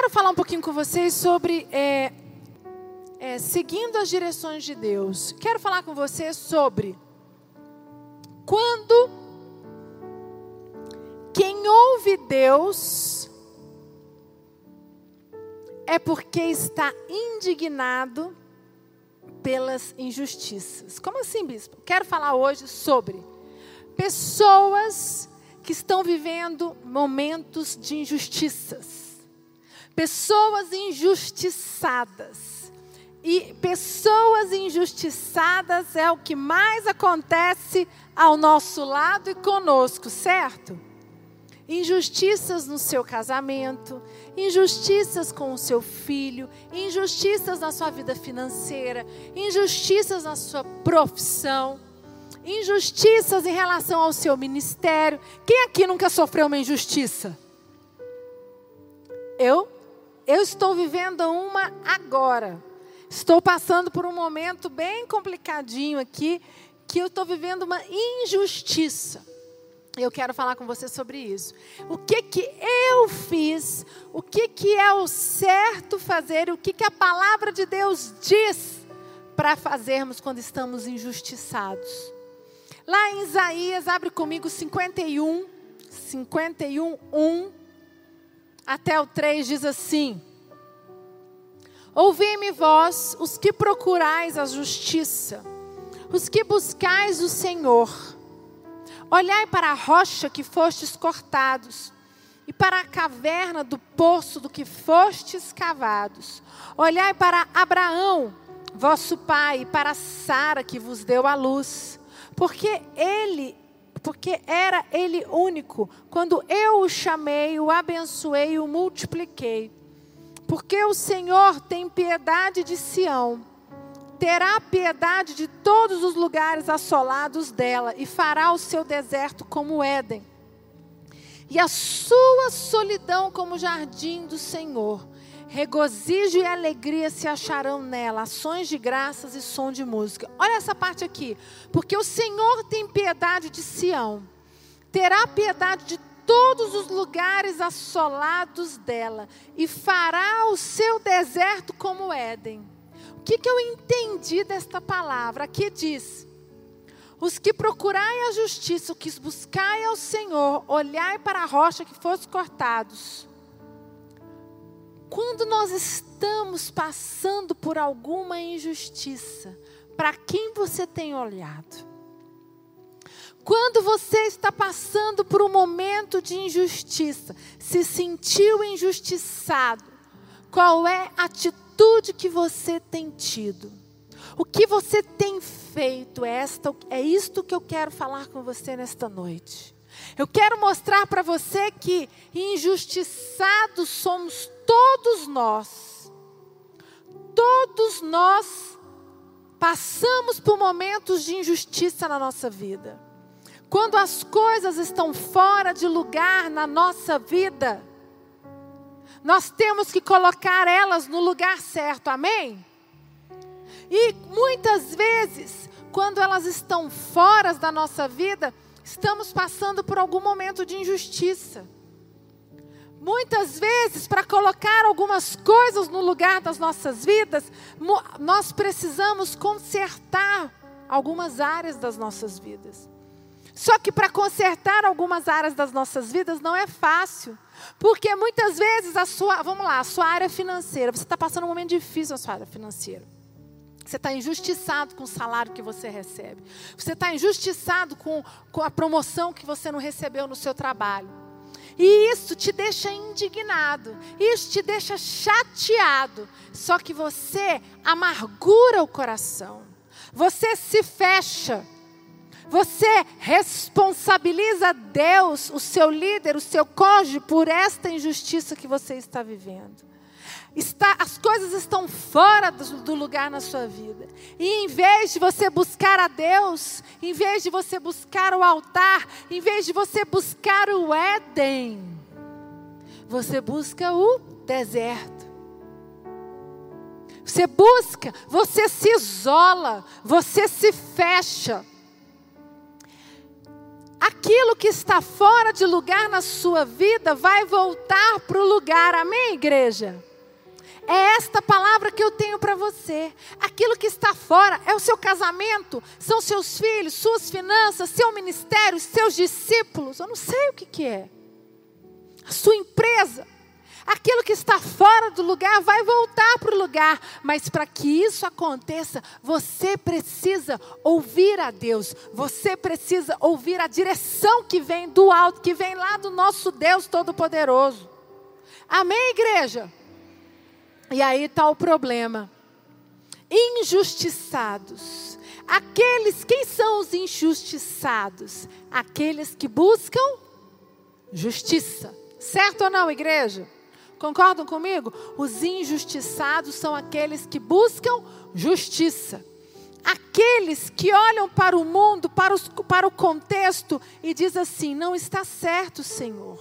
quero falar um pouquinho com vocês sobre é, é, seguindo as direções de Deus. Quero falar com vocês sobre quando quem ouve Deus é porque está indignado pelas injustiças. Como assim, bispo? Quero falar hoje sobre pessoas que estão vivendo momentos de injustiças. Pessoas injustiçadas. E pessoas injustiçadas é o que mais acontece ao nosso lado e conosco, certo? Injustiças no seu casamento, injustiças com o seu filho, injustiças na sua vida financeira, injustiças na sua profissão, injustiças em relação ao seu ministério. Quem aqui nunca sofreu uma injustiça? Eu? Eu estou vivendo uma agora. Estou passando por um momento bem complicadinho aqui, que eu estou vivendo uma injustiça. Eu quero falar com você sobre isso. O que que eu fiz? O que que é o certo fazer? O que que a palavra de Deus diz para fazermos quando estamos injustiçados? Lá em Isaías, abre comigo 51, 51, 1 até o 3 diz assim: Ouvi-me vós, os que procurais a justiça, os que buscais o Senhor. Olhai para a rocha que fostes cortados, e para a caverna do poço do que fostes cavados. Olhai para Abraão, vosso pai, e para Sara que vos deu a luz, porque ele porque era ele único. Quando eu o chamei, o abençoei o multipliquei. Porque o Senhor tem piedade de Sião, terá piedade de todos os lugares assolados dela, e fará o seu deserto como Éden, e a sua solidão como jardim do Senhor. Regozijo e alegria se acharão nela, ações de graças e som de música. Olha essa parte aqui. Porque o Senhor tem piedade de Sião, terá piedade de todos os lugares assolados dela, e fará o seu deserto como Éden. O que, que eu entendi desta palavra? Aqui diz: os que procurai a justiça, os que buscai ao Senhor, olhai para a rocha que fosse cortados. Quando nós estamos passando por alguma injustiça, para quem você tem olhado? Quando você está passando por um momento de injustiça, se sentiu injustiçado, qual é a atitude que você tem tido? O que você tem feito? É, esta, é isto que eu quero falar com você nesta noite. Eu quero mostrar para você que injustiçados somos todos nós. Todos nós passamos por momentos de injustiça na nossa vida. Quando as coisas estão fora de lugar na nossa vida, nós temos que colocar elas no lugar certo, amém? E muitas vezes, quando elas estão fora da nossa vida, estamos passando por algum momento de injustiça. Muitas vezes, para colocar algumas coisas no lugar das nossas vidas, nós precisamos consertar algumas áreas das nossas vidas. Só que para consertar algumas áreas das nossas vidas não é fácil. Porque muitas vezes a sua, vamos lá, a sua área financeira, você está passando um momento difícil na sua área financeira. Você está injustiçado com o salário que você recebe. Você está injustiçado com, com a promoção que você não recebeu no seu trabalho. E isso te deixa indignado, isso te deixa chateado. Só que você amargura o coração, você se fecha você responsabiliza Deus, o seu líder, o seu cônjuge, por esta injustiça que você está vivendo. Está, as coisas estão fora do, do lugar na sua vida. E em vez de você buscar a Deus, em vez de você buscar o altar, em vez de você buscar o Éden, você busca o deserto. Você busca, você se isola, você se fecha. Aqui aquilo que está fora de lugar na sua vida vai voltar para o lugar. Amém, igreja? É esta palavra que eu tenho para você. Aquilo que está fora é o seu casamento, são seus filhos, suas finanças, seu ministério, seus discípulos. Eu não sei o que, que é. A sua empresa. Aquilo que está fora do lugar vai voltar para o lugar, mas para que isso aconteça, você precisa ouvir a Deus, você precisa ouvir a direção que vem do alto, que vem lá do nosso Deus Todo-Poderoso. Amém, igreja? E aí está o problema. Injustiçados. Aqueles, quem são os injustiçados? Aqueles que buscam justiça. Certo ou não, igreja? Concordam comigo? Os injustiçados são aqueles que buscam justiça. Aqueles que olham para o mundo, para, os, para o contexto e diz assim: não está certo, Senhor.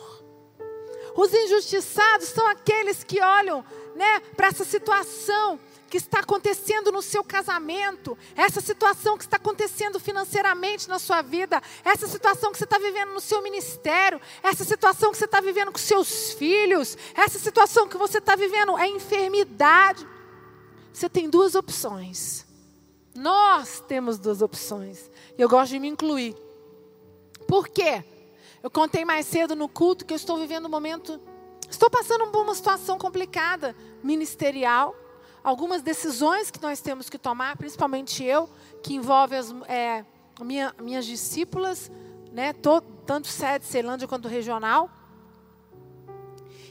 Os injustiçados são aqueles que olham né, para essa situação que está acontecendo no seu casamento, essa situação que está acontecendo financeiramente na sua vida, essa situação que você está vivendo no seu ministério, essa situação que você está vivendo com seus filhos, essa situação que você está vivendo é enfermidade. Você tem duas opções. Nós temos duas opções. E eu gosto de me incluir. Por quê? Eu contei mais cedo no culto que eu estou vivendo um momento. Estou passando por uma situação complicada, ministerial algumas decisões que nós temos que tomar, principalmente eu, que envolve as é, minha, minhas discípulas, né, tanto sede Ceilândia quanto regional.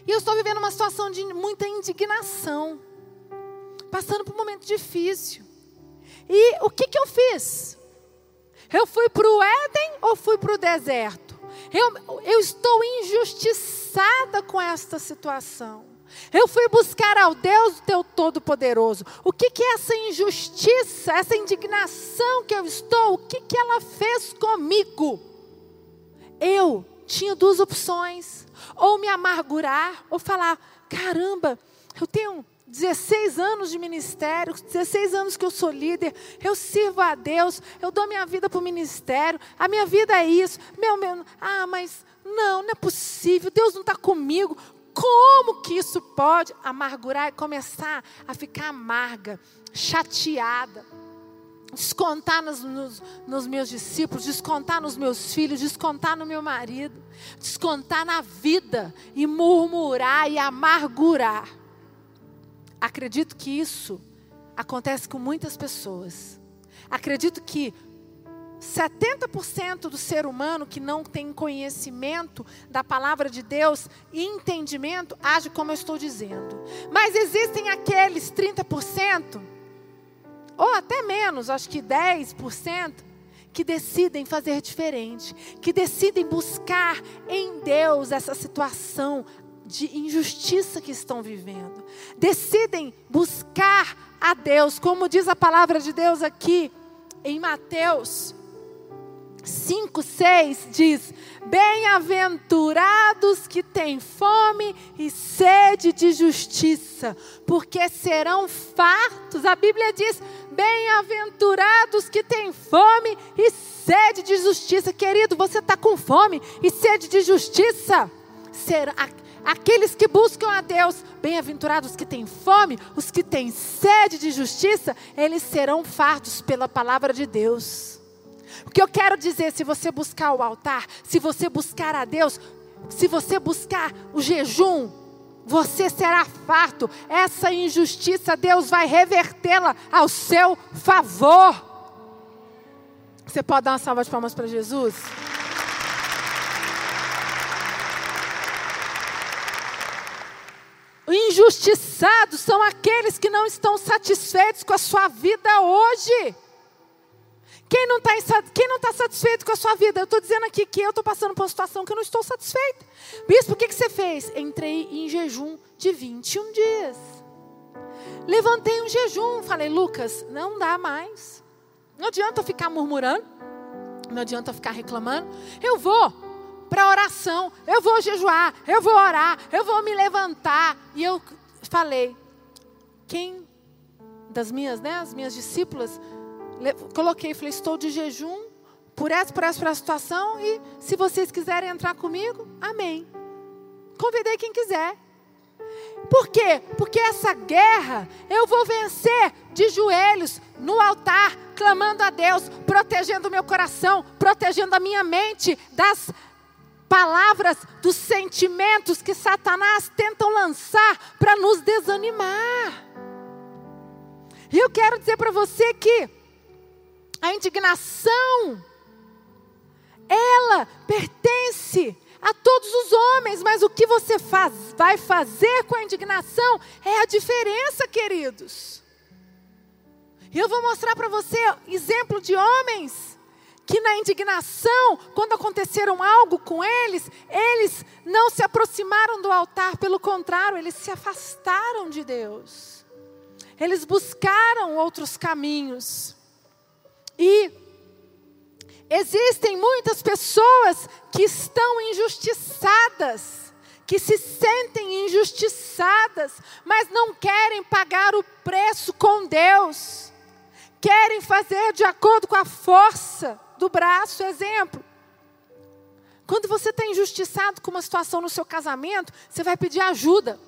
E eu estou vivendo uma situação de muita indignação, passando por um momento difícil. E o que, que eu fiz? Eu fui para o Éden ou fui para o deserto? Eu, eu estou injustiçada com esta situação. Eu fui buscar ao Deus teu Todo-Poderoso. O que, que é essa injustiça, essa indignação que eu estou, o que, que ela fez comigo? Eu tinha duas opções: ou me amargurar, ou falar: caramba, eu tenho 16 anos de ministério, 16 anos que eu sou líder, eu sirvo a Deus, eu dou minha vida para o ministério, a minha vida é isso, meu, meu, ah, mas não, não é possível, Deus não está comigo, como que isso pode amargurar e começar a ficar amarga, chateada? Descontar nos, nos, nos, meus discípulos, descontar nos meus filhos, descontar no meu marido, descontar na vida e murmurar e amargurar. Acredito que isso acontece com muitas pessoas. Acredito que 70% do ser humano que não tem conhecimento da palavra de Deus e entendimento age como eu estou dizendo. Mas existem aqueles 30%, ou até menos, acho que 10%, que decidem fazer diferente, que decidem buscar em Deus essa situação de injustiça que estão vivendo. Decidem buscar a Deus, como diz a palavra de Deus aqui em Mateus 5, 6 diz: Bem-aventurados que têm fome e sede de justiça, porque serão fartos. A Bíblia diz: Bem-aventurados que têm fome e sede de justiça. Querido, você está com fome e sede de justiça? Será, aqueles que buscam a Deus, bem-aventurados que têm fome, os que têm sede de justiça, eles serão fartos pela palavra de Deus. O que eu quero dizer, se você buscar o altar, se você buscar a Deus, se você buscar o jejum, você será farto. Essa injustiça, Deus vai revertê-la ao seu favor. Você pode dar uma salva de palmas para Jesus? Injustiçados são aqueles que não estão satisfeitos com a sua vida hoje. Quem não está tá satisfeito com a sua vida? Eu estou dizendo aqui que eu estou passando por uma situação que eu não estou satisfeita. Bispo, o que, que você fez? Entrei em jejum de 21 dias. Levantei um jejum. Falei, Lucas, não dá mais. Não adianta ficar murmurando. Não adianta ficar reclamando. Eu vou para oração. Eu vou jejuar. Eu vou orar. Eu vou me levantar. E eu falei, quem das minhas, né, as minhas discípulas coloquei, falei, estou de jejum por essa, por essa, por essa situação e se vocês quiserem entrar comigo, amém. Convidei quem quiser. Por quê? Porque essa guerra eu vou vencer de joelhos no altar, clamando a Deus, protegendo o meu coração, protegendo a minha mente das palavras, dos sentimentos que Satanás tentam lançar para nos desanimar. E eu quero dizer para você que a indignação, ela pertence a todos os homens, mas o que você faz, vai fazer com a indignação é a diferença, queridos. Eu vou mostrar para você exemplo de homens que na indignação, quando aconteceram algo com eles, eles não se aproximaram do altar, pelo contrário, eles se afastaram de Deus. Eles buscaram outros caminhos. E existem muitas pessoas que estão injustiçadas, que se sentem injustiçadas, mas não querem pagar o preço com Deus. Querem fazer de acordo com a força do braço, exemplo. Quando você está injustiçado com uma situação no seu casamento, você vai pedir ajuda.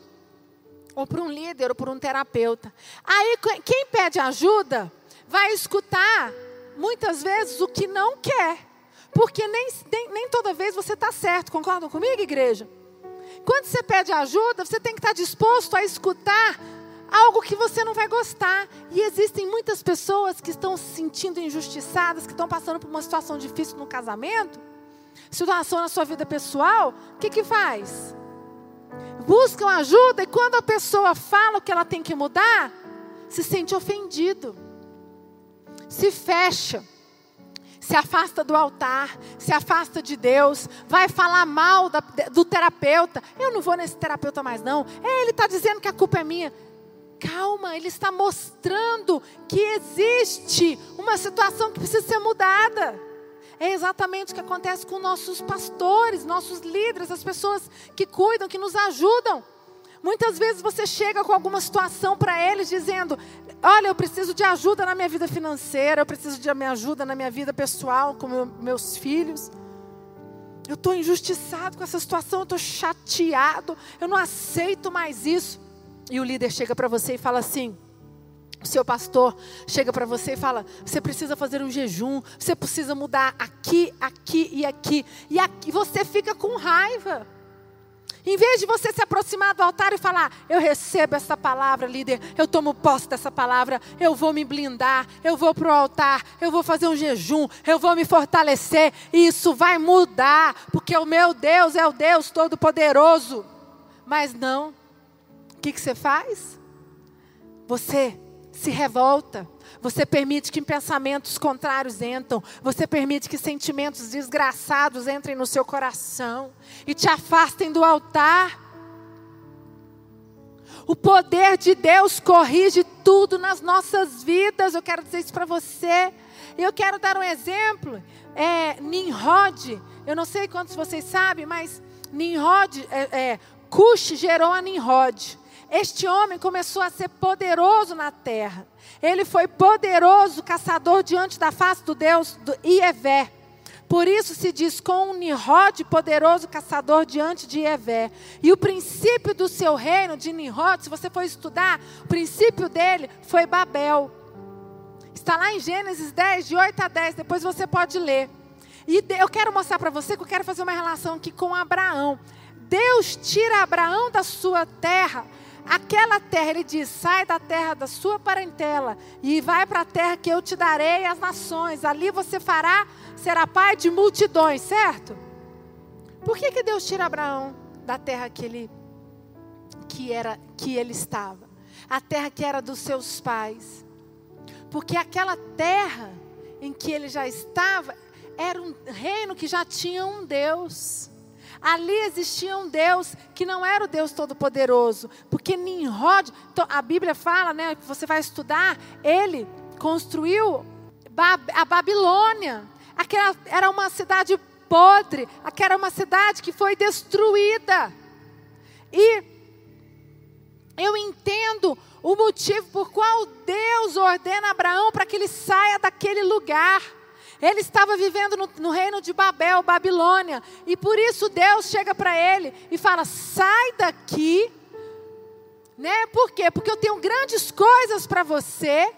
Ou para um líder, ou para um terapeuta. Aí, quem pede ajuda, vai escutar muitas vezes o que não quer. Porque nem, nem, nem toda vez você está certo. Concordam comigo, igreja? Quando você pede ajuda, você tem que estar disposto a escutar algo que você não vai gostar. E existem muitas pessoas que estão se sentindo injustiçadas, que estão passando por uma situação difícil no casamento, situação na sua vida pessoal. O que, que faz? Buscam ajuda e quando a pessoa fala o que ela tem que mudar, se sente ofendido se fecha, se afasta do altar, se afasta de Deus, vai falar mal da, do terapeuta. Eu não vou nesse terapeuta mais, não. É, ele está dizendo que a culpa é minha. Calma, ele está mostrando que existe uma situação que precisa ser mudada. É exatamente o que acontece com nossos pastores, nossos líderes, as pessoas que cuidam, que nos ajudam. Muitas vezes você chega com alguma situação para eles dizendo: Olha, eu preciso de ajuda na minha vida financeira, eu preciso de minha ajuda na minha vida pessoal, com meu, meus filhos. Eu estou injustiçado com essa situação, eu estou chateado, eu não aceito mais isso. E o líder chega para você e fala assim: o seu pastor chega para você e fala: você precisa fazer um jejum, você precisa mudar aqui, aqui e aqui. E aqui você fica com raiva. Em vez de você se aproximar do altar e falar: Eu recebo essa palavra, líder, eu tomo posse dessa palavra, eu vou me blindar, eu vou para o altar, eu vou fazer um jejum, eu vou me fortalecer, e isso vai mudar, porque o meu Deus é o Deus Todo-Poderoso. Mas não, o que, que você faz? Você se revolta, você permite que pensamentos contrários entram. Você permite que sentimentos desgraçados entrem no seu coração e te afastem do altar. O poder de Deus corrige tudo nas nossas vidas. Eu quero dizer isso para você. Eu quero dar um exemplo. É, Nimrod, eu não sei quantos vocês sabem, mas Nimrod, é, é, Cush gerou a Nimrod. Este homem começou a ser poderoso na terra. Ele foi poderoso caçador diante da face do Deus do Ievé. Por isso se diz com um poderoso caçador diante de Ievé. E o princípio do seu reino, de Nimrod, se você for estudar, o princípio dele foi Babel. Está lá em Gênesis 10, de 8 a 10, depois você pode ler. E eu quero mostrar para você que eu quero fazer uma relação aqui com Abraão. Deus tira Abraão da sua terra aquela terra, ele diz: sai da terra da sua parentela e vai para a terra que eu te darei as nações. Ali você fará, será pai de multidões, certo? Por que, que Deus tira Abraão da terra que ele, que, era, que ele estava? A terra que era dos seus pais. Porque aquela terra em que ele já estava era um reino que já tinha um Deus. Ali existia um Deus que não era o Deus Todo-Poderoso, porque Nimrod, então, a Bíblia fala, né, que você vai estudar, ele construiu a Babilônia. Aquela era uma cidade podre, aquela era uma cidade que foi destruída. E eu entendo o motivo por qual Deus ordena Abraão para que ele saia daquele lugar. Ele estava vivendo no, no reino de Babel, Babilônia. E por isso Deus chega para ele e fala: sai daqui. Né? Por quê? Porque eu tenho grandes coisas para você.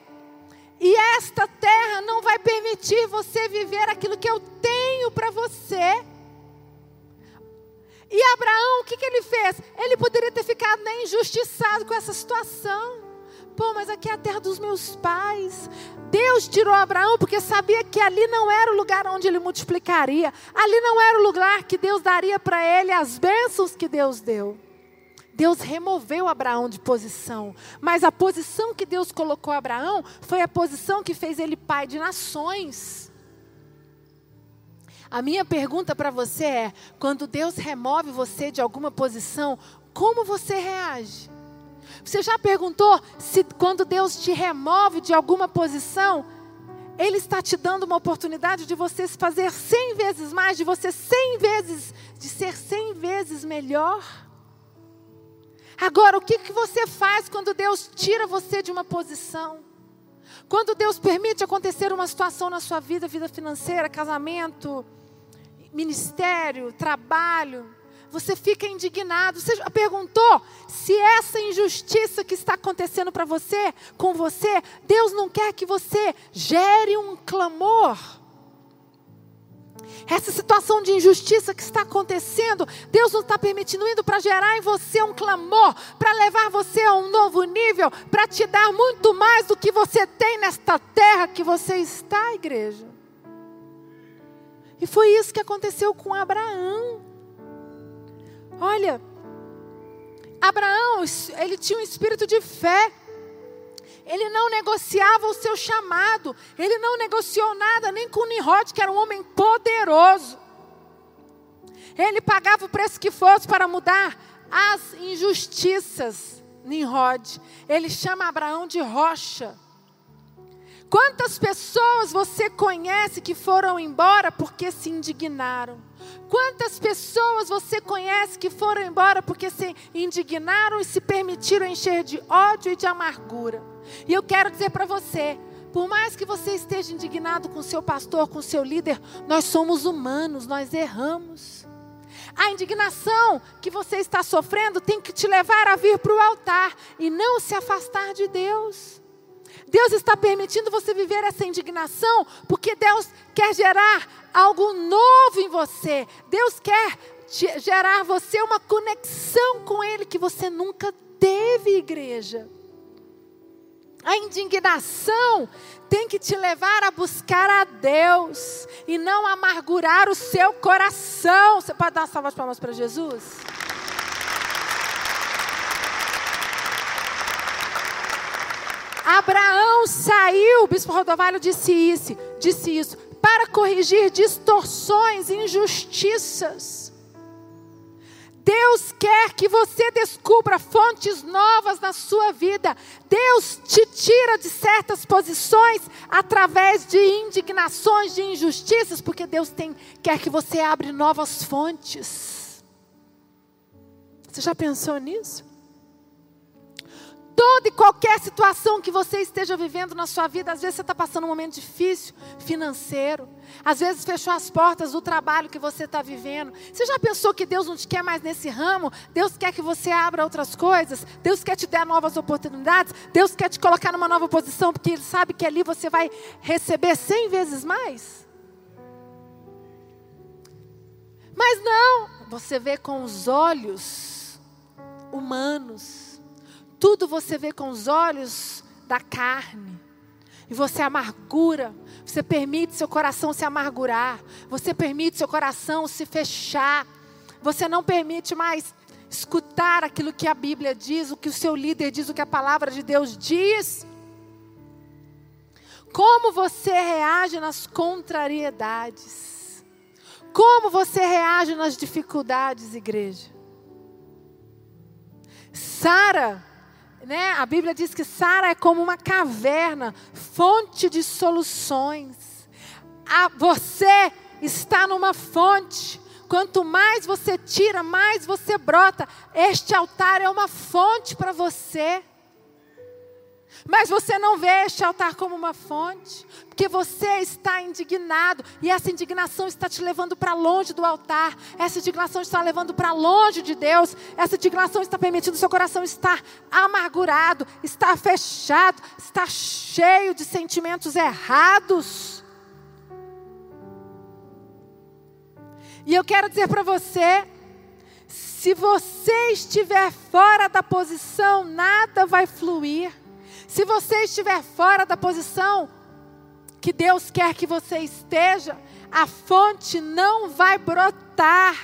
E esta terra não vai permitir você viver aquilo que eu tenho para você. E Abraão, o que, que ele fez? Ele poderia ter ficado né, injustiçado com essa situação. Pô, mas aqui é a terra dos meus pais. Deus tirou Abraão porque sabia que ali não era o lugar onde ele multiplicaria. Ali não era o lugar que Deus daria para ele as bênçãos que Deus deu. Deus removeu Abraão de posição, mas a posição que Deus colocou Abraão foi a posição que fez ele pai de nações. A minha pergunta para você é: quando Deus remove você de alguma posição, como você reage? Você já perguntou se quando Deus te remove de alguma posição, Ele está te dando uma oportunidade de você se fazer cem vezes mais, de você cem vezes, de ser cem vezes melhor? Agora, o que, que você faz quando Deus tira você de uma posição? Quando Deus permite acontecer uma situação na sua vida, vida financeira, casamento, ministério, trabalho, você fica indignado. Você perguntou se essa injustiça que está acontecendo para você, com você, Deus não quer que você gere um clamor? Essa situação de injustiça que está acontecendo, Deus não está permitindo indo para gerar em você um clamor, para levar você a um novo nível, para te dar muito mais do que você tem nesta terra que você está, igreja. E foi isso que aconteceu com Abraão. Olha, Abraão, ele tinha um espírito de fé. Ele não negociava o seu chamado. Ele não negociou nada, nem com Nimrod, que era um homem poderoso. Ele pagava o preço que fosse para mudar as injustiças. Nimrod. Ele chama Abraão de rocha. Quantas pessoas você conhece que foram embora porque se indignaram? Quantas pessoas você conhece que foram embora porque se indignaram e se permitiram encher de ódio e de amargura? E eu quero dizer para você, por mais que você esteja indignado com seu pastor, com seu líder, nós somos humanos, nós erramos. A indignação que você está sofrendo tem que te levar a vir para o altar e não se afastar de Deus. Deus está permitindo você viver essa indignação, porque Deus quer gerar algo novo em você. Deus quer gerar você uma conexão com Ele que você nunca teve, igreja. A indignação tem que te levar a buscar a Deus e não amargurar o seu coração. Você pode dar uma salva de palmas para Jesus? Abraão saiu, o bispo Rodovalho disse isso, disse isso, para corrigir distorções, injustiças. Deus quer que você descubra fontes novas na sua vida. Deus te tira de certas posições através de indignações, de injustiças, porque Deus tem, quer que você abra novas fontes. Você já pensou nisso? Toda e qualquer situação que você esteja vivendo na sua vida, às vezes você está passando um momento difícil, financeiro, às vezes fechou as portas do trabalho que você está vivendo. Você já pensou que Deus não te quer mais nesse ramo? Deus quer que você abra outras coisas? Deus quer te dar novas oportunidades? Deus quer te colocar numa nova posição, porque Ele sabe que ali você vai receber cem vezes mais? Mas não, você vê com os olhos humanos tudo você vê com os olhos da carne. E você amargura, você permite seu coração se amargurar, você permite seu coração se fechar, você não permite mais escutar aquilo que a Bíblia diz, o que o seu líder diz, o que a palavra de Deus diz. Como você reage nas contrariedades? Como você reage nas dificuldades, igreja? Sara né? A Bíblia diz que Sara é como uma caverna, fonte de soluções. A, você está numa fonte. Quanto mais você tira, mais você brota. Este altar é uma fonte para você. Mas você não vê este altar como uma fonte, porque você está indignado e essa indignação está te levando para longe do altar, essa indignação está levando para longe de Deus, essa indignação está permitindo seu coração estar amargurado, estar fechado, estar cheio de sentimentos errados. E eu quero dizer para você, se você estiver fora da posição, nada vai fluir. Se você estiver fora da posição que Deus quer que você esteja, a fonte não vai brotar.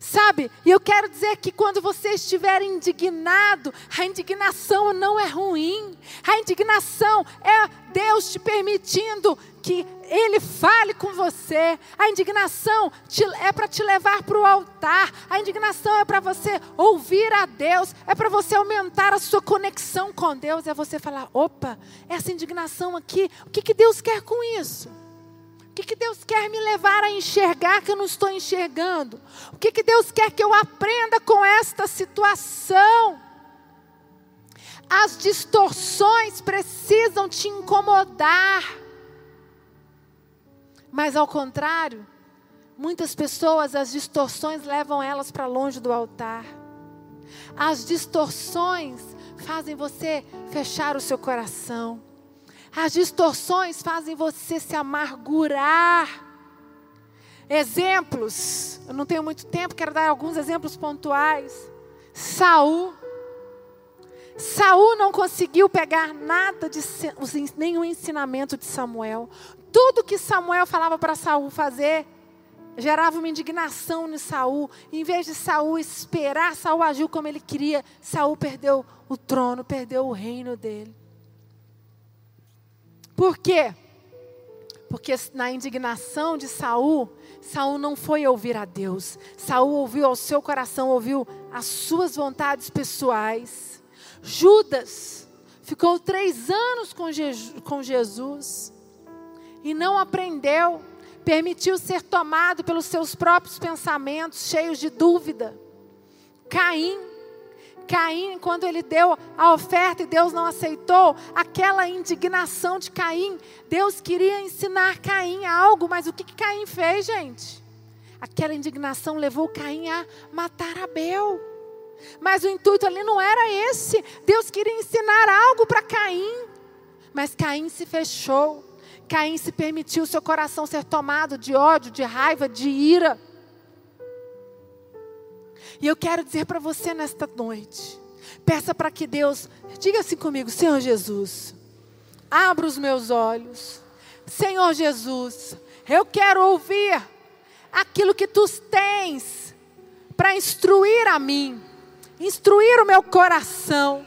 Sabe? E eu quero dizer que quando você estiver indignado, a indignação não é ruim. A indignação é Deus te permitindo que Ele fale com você. A indignação te, é para te levar para o altar. A indignação é para você ouvir a Deus. É para você aumentar a sua conexão com Deus. É você falar: opa, essa indignação aqui, o que, que Deus quer com isso? O que, que Deus quer me levar a enxergar que eu não estou enxergando? O que, que Deus quer que eu aprenda com esta situação? As distorções precisam te incomodar. Mas ao contrário, muitas pessoas, as distorções levam elas para longe do altar. As distorções fazem você fechar o seu coração. As distorções fazem você se amargurar. Exemplos, eu não tenho muito tempo, quero dar alguns exemplos pontuais. Saul. Saul não conseguiu pegar nada de nenhum ensinamento de Samuel. Tudo que Samuel falava para Saul fazer gerava uma indignação em Saul. Em vez de Saul esperar, Saul agiu como ele queria. Saul perdeu o trono, perdeu o reino dele. Por quê? Porque na indignação de Saul, Saul não foi ouvir a Deus. Saul ouviu ao seu coração, ouviu as suas vontades pessoais. Judas ficou três anos com, com Jesus e não aprendeu, permitiu ser tomado pelos seus próprios pensamentos, cheios de dúvida. Caim, Caim, quando ele deu a oferta e Deus não aceitou, aquela indignação de Caim, Deus queria ensinar Caim algo, mas o que, que Caim fez, gente? Aquela indignação levou Caim a matar Abel. Mas o intuito ali não era esse. Deus queria ensinar algo para Caim. Mas Caim se fechou. Caim se permitiu seu coração ser tomado de ódio, de raiva, de ira. E eu quero dizer para você nesta noite, peça para que Deus, diga assim comigo, Senhor Jesus, abra os meus olhos. Senhor Jesus, eu quero ouvir aquilo que tu tens para instruir a mim, instruir o meu coração.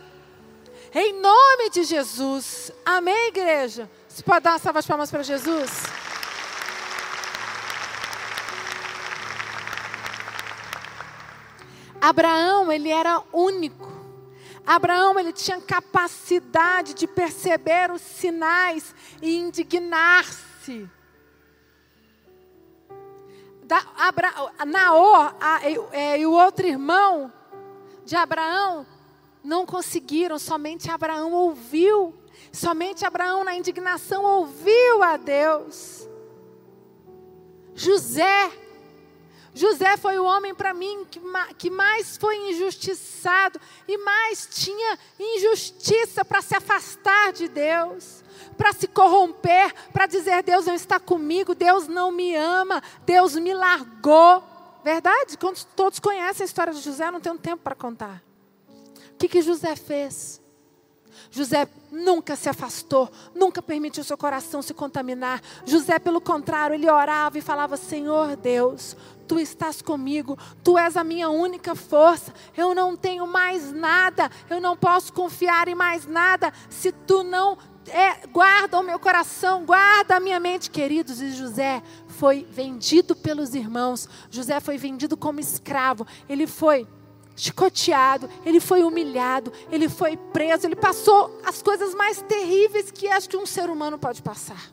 Em nome de Jesus. Amém, igreja? Você pode dar uma salva de palmas para Jesus? Abraão, ele era único. Abraão, ele tinha capacidade de perceber os sinais e indignar-se. Naor a, é, e o outro irmão de Abraão não conseguiram, somente Abraão ouviu Somente Abraão, na indignação, ouviu a Deus. José, José foi o homem para mim que, que mais foi injustiçado e mais tinha injustiça para se afastar de Deus, para se corromper, para dizer: Deus não está comigo, Deus não me ama, Deus me largou. Verdade? Todos conhecem a história de José, não tenho tempo para contar. O que, que José fez? José nunca se afastou, nunca permitiu seu coração se contaminar. José, pelo contrário, ele orava e falava: Senhor Deus, tu estás comigo, tu és a minha única força. Eu não tenho mais nada, eu não posso confiar em mais nada se tu não é, guarda o meu coração, guarda a minha mente, queridos. E José foi vendido pelos irmãos, José foi vendido como escravo, ele foi chicoteado, ele foi humilhado, ele foi preso, ele passou as coisas mais terríveis que acho que um ser humano pode passar.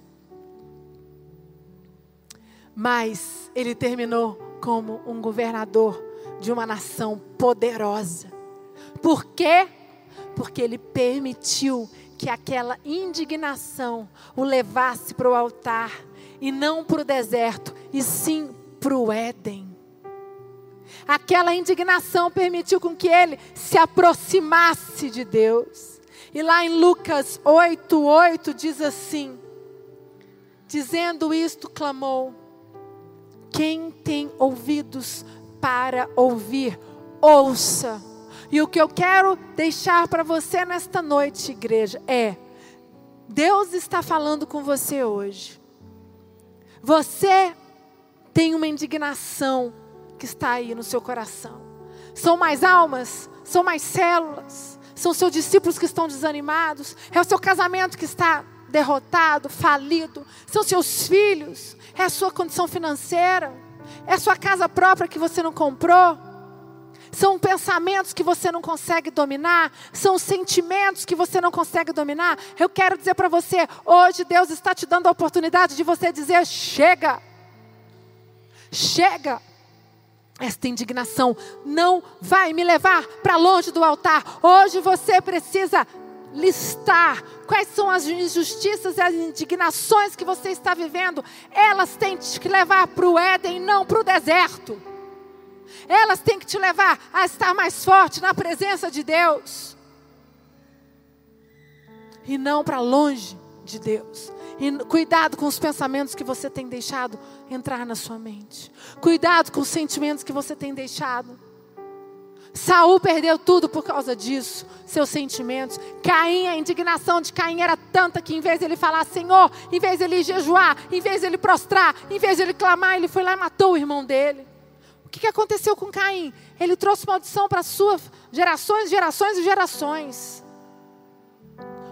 Mas ele terminou como um governador de uma nação poderosa. Por quê? porque ele permitiu que aquela indignação o levasse para o altar e não para o deserto, e sim para o Éden. Aquela indignação permitiu com que ele se aproximasse de Deus. E lá em Lucas 8, 8 diz assim: Dizendo isto, clamou: Quem tem ouvidos para ouvir, ouça. E o que eu quero deixar para você nesta noite, igreja, é: Deus está falando com você hoje. Você tem uma indignação que está aí no seu coração. São mais almas, são mais células, são seus discípulos que estão desanimados, é o seu casamento que está derrotado, falido, são seus filhos, é a sua condição financeira, é a sua casa própria que você não comprou. São pensamentos que você não consegue dominar, são sentimentos que você não consegue dominar. Eu quero dizer para você, hoje Deus está te dando a oportunidade de você dizer: chega, chega. Esta indignação não vai me levar para longe do altar. Hoje você precisa listar quais são as injustiças e as indignações que você está vivendo. Elas têm que te levar para o Éden, não para o deserto. Elas têm que te levar a estar mais forte na presença de Deus. E não para longe de Deus. E cuidado com os pensamentos que você tem deixado entrar na sua mente. Cuidado com os sentimentos que você tem deixado. Saul perdeu tudo por causa disso, seus sentimentos. Caim, a indignação de Caim era tanta que em vez de ele falar Senhor, em vez de ele jejuar, em vez de ele prostrar, em vez de ele clamar, ele foi lá e matou o irmão dele. O que aconteceu com Caim? Ele trouxe maldição para suas gerações, gerações e gerações.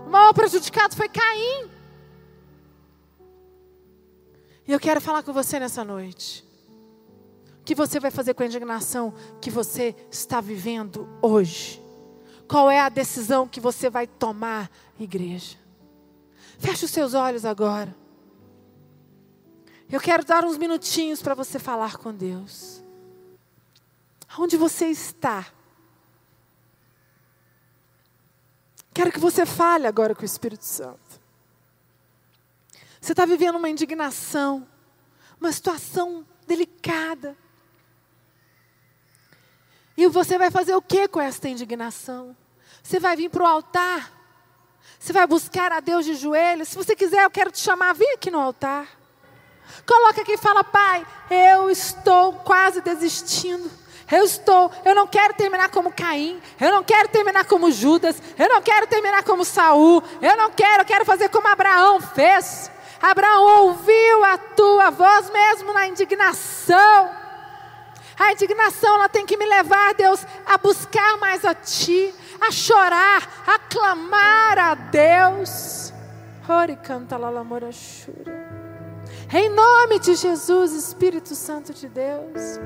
O maior prejudicado foi Caim. E eu quero falar com você nessa noite. O que você vai fazer com a indignação que você está vivendo hoje? Qual é a decisão que você vai tomar, igreja? Feche os seus olhos agora. Eu quero dar uns minutinhos para você falar com Deus. Onde você está? Quero que você fale agora com o Espírito Santo. Você está vivendo uma indignação, uma situação delicada. E você vai fazer o que com esta indignação? Você vai vir para o altar. Você vai buscar a Deus de joelhos. Se você quiser, eu quero te chamar, vem aqui no altar. Coloca aqui e fala, Pai, eu estou quase desistindo. Eu estou, eu não quero terminar como Caim, eu não quero terminar como Judas, eu não quero terminar como Saul, eu não quero, eu quero fazer como Abraão fez. Abraão ouviu a tua voz mesmo na indignação. A indignação ela tem que me levar, Deus, a buscar mais a Ti, a chorar, a clamar a Deus. Em nome de Jesus, Espírito Santo de Deus.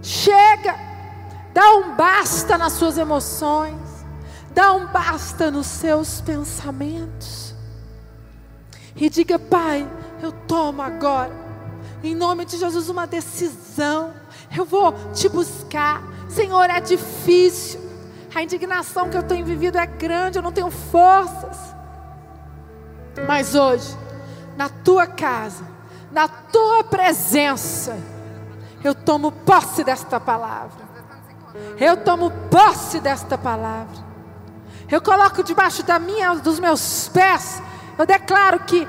Chega, dá um basta nas suas emoções, dá um basta nos seus pensamentos e diga: Pai, eu tomo agora, em nome de Jesus, uma decisão. Eu vou te buscar. Senhor, é difícil. A indignação que eu tenho vivido é grande, eu não tenho forças. Mas hoje, na tua casa, na tua presença, eu tomo posse desta palavra. Eu tomo posse desta palavra. Eu coloco debaixo da minha, dos meus pés eu declaro que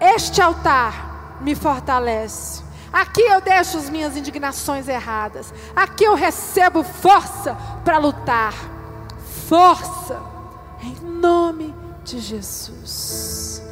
este altar me fortalece. Aqui eu deixo as minhas indignações erradas. Aqui eu recebo força para lutar. Força em nome de Jesus.